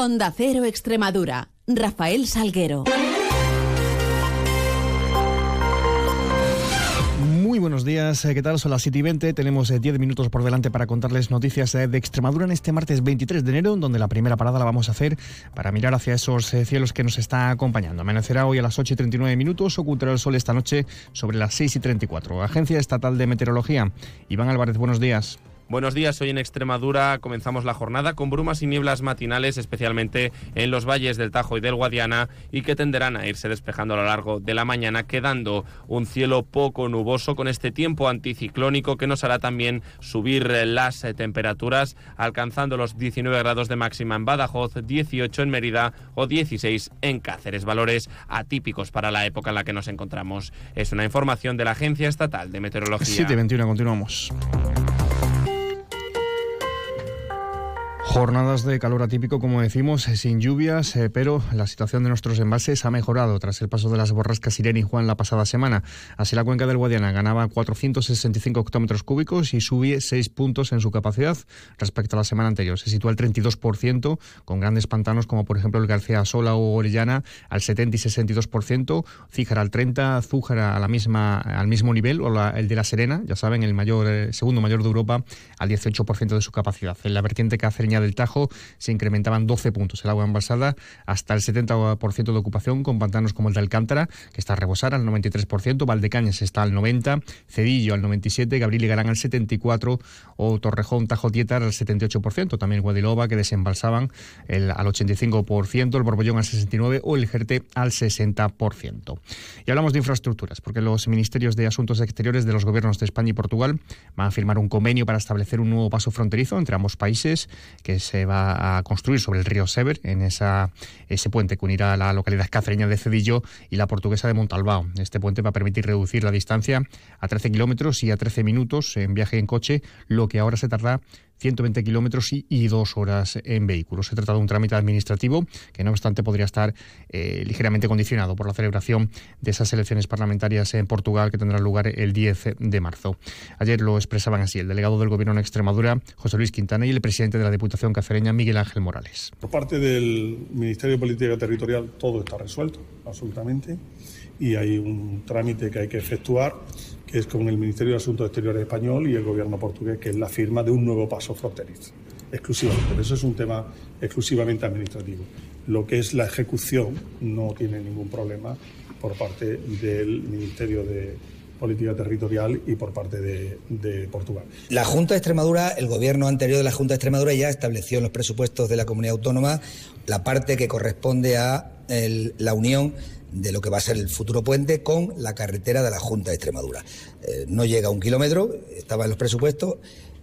Onda Cero Extremadura. Rafael Salguero. Muy buenos días, eh, ¿qué tal? Son las 7 y 20, tenemos 10 eh, minutos por delante para contarles noticias eh, de Extremadura en este martes 23 de enero, donde la primera parada la vamos a hacer para mirar hacia esos cielos que nos está acompañando. Amanecerá hoy a las 8 y 39 minutos, ocultará el sol esta noche sobre las 6 y 34. Agencia Estatal de Meteorología. Iván Álvarez, buenos días. Buenos días, hoy en Extremadura comenzamos la jornada con brumas y nieblas matinales, especialmente en los valles del Tajo y del Guadiana, y que tenderán a irse despejando a lo largo de la mañana, quedando un cielo poco nuboso con este tiempo anticiclónico que nos hará también subir las temperaturas, alcanzando los 19 grados de máxima en Badajoz, 18 en Mérida o 16 en Cáceres, valores atípicos para la época en la que nos encontramos. Es una información de la Agencia Estatal de Meteorología. 7.21, continuamos. Jornadas de calor atípico, como decimos, eh, sin lluvias, eh, pero la situación de nuestros envases ha mejorado tras el paso de las borrascas Irene y Juan la pasada semana. Así la cuenca del Guadiana ganaba 465 hectómetros cúbicos y subía 6 puntos en su capacidad respecto a la semana anterior. Se sitúa al 32%, con grandes pantanos como por ejemplo el García Sola o Orellana al 70 y 62%, Cíjara al 30%, Zújara a la misma, al mismo nivel, o el de La Serena, ya saben, el mayor, eh, segundo mayor de Europa, al 18% de su capacidad. En la vertiente cacereña del Tajo se incrementaban 12 puntos el agua envasada hasta el 70% de ocupación con pantanos como el de Alcántara, que está a rebosar al 93%, Valdecañas está al 90%, Cedillo al 97%, Gabriel y Garán al 74% o Torrejón, Tajo Tietar al 78%, también Guadiloba que desembalsaban el, al 85%, el Borbollón al 69% o el Jerte al 60%. Y hablamos de infraestructuras, porque los ministerios de Asuntos Exteriores de los gobiernos de España y Portugal van a firmar un convenio para establecer un nuevo paso fronterizo entre ambos países que se va a construir sobre el río Sever, en esa, ese puente que unirá la localidad cacereña de Cedillo y la portuguesa de Montalbao. Este puente va a permitir reducir la distancia a 13 kilómetros y a 13 minutos en viaje en coche, lo que ahora se tarda 120 kilómetros y, dos horas en vehículo. Se trata de un trámite administrativo que, no obstante, podría estar eh, ligeramente condicionado por la celebración de esas elecciones parlamentarias en Portugal que tendrán lugar el 10 de marzo. Ayer lo expresaban así el delegado del Gobierno en Extremadura, José Luis Quintana, y el presidente de la Diputación cacereña, Miguel Ángel Morales. Por parte del Ministerio de Política Territorial todo está resuelto, absolutamente, y hay un trámite que hay que efectuar que es con el Ministerio de Asuntos Exteriores español y el gobierno portugués, que es la firma de un nuevo paso fronterizo, exclusivamente. Eso es un tema exclusivamente administrativo. Lo que es la ejecución no tiene ningún problema por parte del Ministerio de política territorial y por parte de, Portugal. La Junta de Extremadura, el gobierno anterior de la Junta de Extremadura ya estableció en los presupuestos de la comunidad autónoma la parte que corresponde a la unión de lo que va a ser el futuro puente con la carretera de la Junta de Extremadura. Eh, no llega a un kilómetro, estaba en los presupuestos.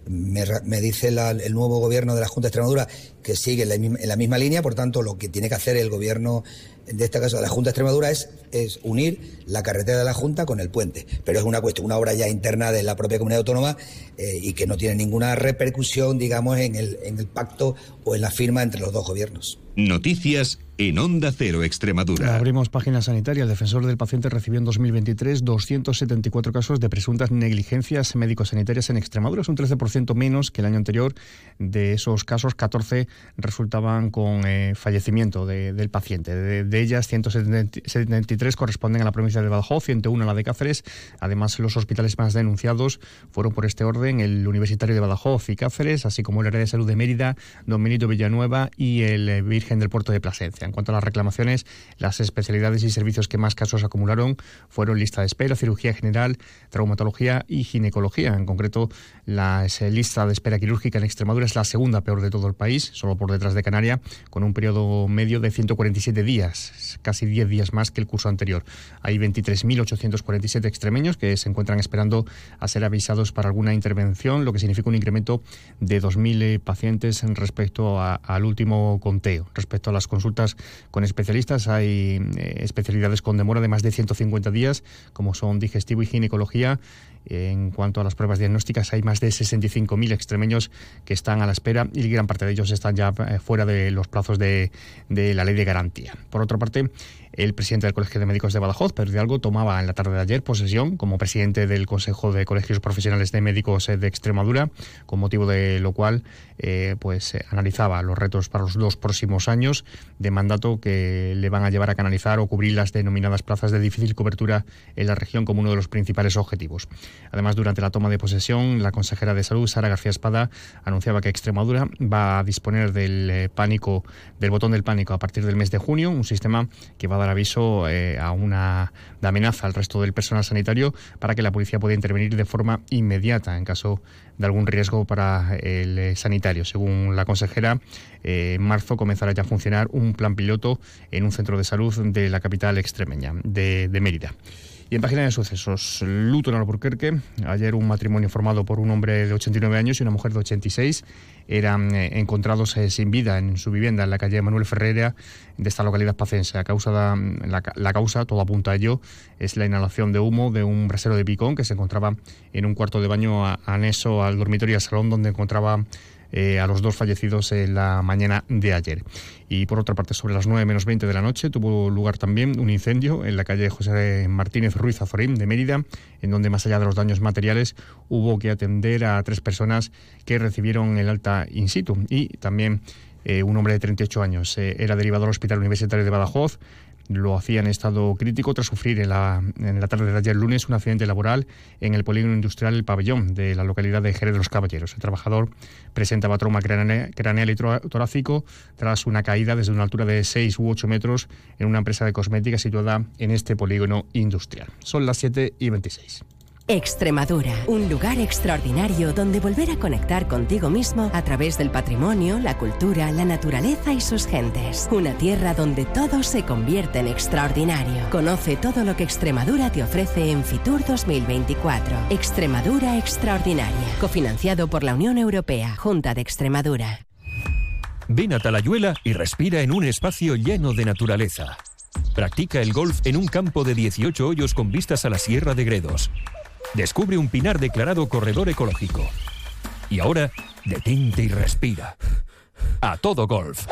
Me, dice el nuevo gobierno de la Junta de Extremadura que sigue en la, misma, línea, por tanto, lo que tiene que hacer el gobierno, de este caso de la Junta de Extremadura, es, es unir la carretera de la Junta con el puente. Pero es una cuestión, una obra ya interna de la propia comunidad autónoma eh, y que no tiene ninguna repercusión, digamos, en el, en el pacto o en la firma entre los dos gobiernos. Noticias en Onda Cero Extremadura. Abrimos página sanitaria. El defensor del paciente recibió en 2023 274 casos de presuntas negligencias médico-sanitarias en Extremadura. Es un 13% menos que el año anterior. De esos casos, 14 resultaban con eh, fallecimiento del paciente. De, ellas, 173 corresponden a la provincia de Badajoz, 101 a la de Cáceres. Además, los hospitales más denunciados fueron por este orden el Universitario de Badajoz y Cáceres, así como el área de salud de Mérida, Don Benito Villanueva y el eh, Virgen del Puerto de Plasencia. En cuanto a las reclamaciones, las especialidades y servicios que más casos acumularon fueron lista de espera, cirugía general, traumatología y ginecología. En concreto, la lista de espera quirúrgica en Extremadura es la segunda peor de todo el país, solo por detrás de Canaria, con un periodo medio de 147 días, casi 10 días más que el curso anterior. Hay 23.847 extremeños que se encuentran esperando a ser avisados para alguna intervención, lo que significa un incremento de 2.000 eh, pacientes respecto al último conteo. Respecto a las consultas con especialistas. Hay eh, especialidades con demora de más de 150 días, como son digestivo y ginecología. En cuanto a las pruebas diagnósticas, hay más de 65.000 extremeños que están a la espera y gran parte de ellos están ya fuera de los plazos de, de la ley de garantía. Por otra parte, el presidente del Colegio de Médicos de Badajoz, Pedro Hidalgo, tomaba en la tarde de ayer posesión como presidente del Consejo de Colegios Profesionales de Médicos de Extremadura, con motivo de lo cual eh, pues eh, analizaba los retos para los dos próximos años de mandato que le van a llevar a canalizar o cubrir las denominadas plazas de difícil cobertura en la región como uno de los principales objetivos. Además, durante la toma de posesión, la consejera de Salud, Sara García Espada, anunciaba que Extremadura va a disponer del eh, pánico, del botón del pánico a partir del mes de junio, un sistema que va a dar aviso eh, a una de amenaza al resto del personal sanitario para que la policía pueda intervenir de forma inmediata en caso de algún riesgo para el eh, sanitario. Según la consejera, eh, en marzo comenzará ya a funcionar un plan piloto en un centro de salud de la capital extremeña, de Mérida. Y en página de sucesos, Luton Albuquerque, ayer un matrimonio formado por un hombre de 89 años y una mujer de 86 eran eh, encontrados eh, sin vida en su vivienda en la calle Manuel Ferreira de esta localidad pacense. La causa, la, la, causa, todo apunta a ello, es la inhalación de humo de un brasero de picón que se encontraba en un cuarto de baño anexo al dormitorio y al salón donde encontraba eh, a los dos fallecidos en la mañana de ayer. Y por otra parte, sobre las 9 menos 20 de la noche tuvo lugar también un incendio en la calle José Martínez Ruiz Azorín de Mérida, en donde más allá de los daños materiales hubo que atender a tres personas que recibieron el alta in situ y también eh, un hombre de 38 años. Eh, era derivado al Hospital Universitario de Badajoz lo hacía en estado crítico tras sufrir en la, en la tarde de ayer lunes un accidente laboral en el polígono industrial El Pabellón de la localidad de Jerez de los Caballeros. El trabajador presentaba trauma craneal y torácico tras una caída desde una altura de 6 u 8 metros en una empresa de cosmética situada en este polígono industrial. Son las 7 y 26. Extremadura, un lugar extraordinario donde volver a conectar contigo mismo a través del patrimonio, la cultura, la naturaleza y sus gentes. Una tierra donde todo se convierte en extraordinario. Conoce todo lo que Extremadura te ofrece en Fitur 2024. Extremadura Extraordinaria, cofinanciado por la Unión Europea, Junta de Extremadura. Ven a Talayuela y respira en un espacio lleno de naturaleza. Practica el golf en un campo de 18 hoyos con vistas a la Sierra de Gredos Descubre un pinar declarado corredor ecológico. Y ahora, detente y respira. A todo golf.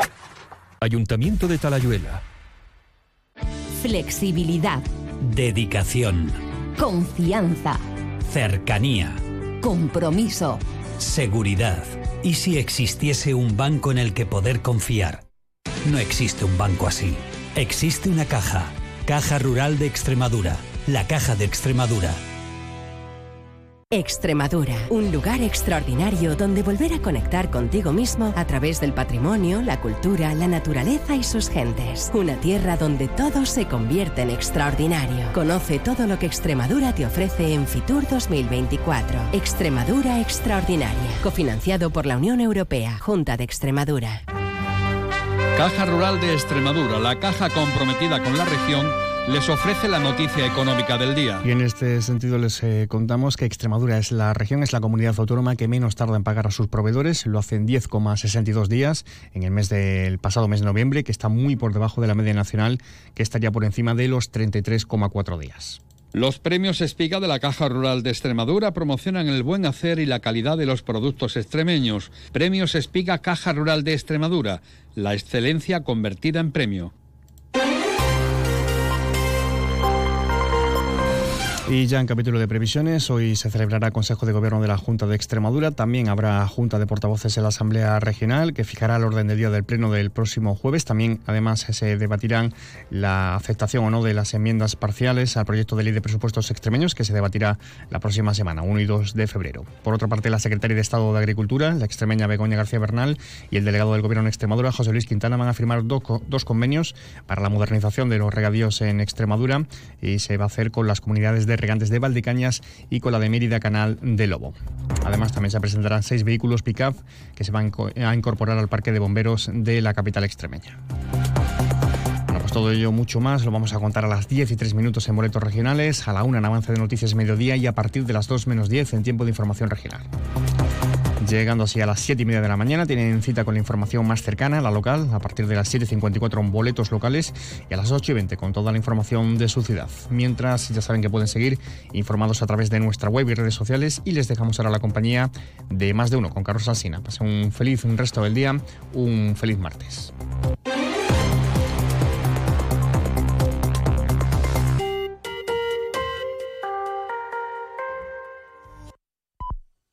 Ayuntamiento de Talayuela. Flexibilidad. Dedicación. Confianza. Cercanía. Compromiso. Seguridad. ¿Y si existiese un banco en el que poder confiar? No existe un banco así. Existe una caja. Caja Rural de Extremadura. La Caja de Extremadura Extremadura, un lugar extraordinario donde volver a conectar contigo mismo a través del patrimonio, la cultura, la naturaleza y sus gentes. Una tierra donde todo se convierte en extraordinario. Conoce todo lo que Extremadura te ofrece en Fitur 2024. Extremadura Extraordinaria, cofinanciado por la Unión Europea, Junta de Extremadura. Caja Rural de Extremadura, la caja comprometida con la región les ofrece la noticia económica del día. Y en este sentido les eh, contamos que Extremadura es la región, es la comunidad autónoma que menos tarda en pagar a sus proveedores, lo hace en 10,62 días en el mes del pasado mes de noviembre, que está muy por debajo de la media nacional, que estaría por encima de los 33,4 días. Los premios Espiga de la Caja Rural de Extremadura promocionan el buen hacer y la calidad de los productos extremeños. Premios Espiga Caja Rural de Extremadura, la excelencia convertida en premio. Y ya en capítulo de previsiones, hoy se celebrará Consejo de Gobierno de la Junta de Extremadura. También habrá Junta de Portavoces en la Asamblea Regional, que fijará el orden del día del Pleno del próximo jueves. También, además, se debatirán la aceptación o no de las enmiendas parciales al proyecto de ley de presupuestos extremeños, que se debatirá la próxima semana, 1 y 2 de febrero. Por otra parte, la Secretaria de Estado de Agricultura, la extremeña Begoña García Bernal, y el delegado del Gobierno en Extremadura, José Luis Quintana, van a firmar dos, convenios para la modernización de los regadíos en Extremadura y se va a hacer con las comunidades de regantes de Valdecañas y con la de Mérida Canal de Lobo. Además, también se presentarán seis vehículos pick-up que se van a incorporar al parque de bomberos de la capital extremeña. Bueno, pues todo ello, mucho más, lo vamos a contar a las 10 y 3 minutos en boletos regionales, a la 1 en avance de noticias mediodía y a partir de las 2 menos 10 en tiempo de información regional. Llegando así a las 7 y media de la mañana, tienen cita con la información más cercana, la local, a partir de las 7.54 boletos locales y a las 8 y 20 con toda la información de su ciudad. Mientras, ya saben que pueden seguir informados a través de nuestra web y redes sociales y les dejamos ahora la compañía de más de uno con Carlos Alsina. Pasen un feliz resto del día, un feliz martes.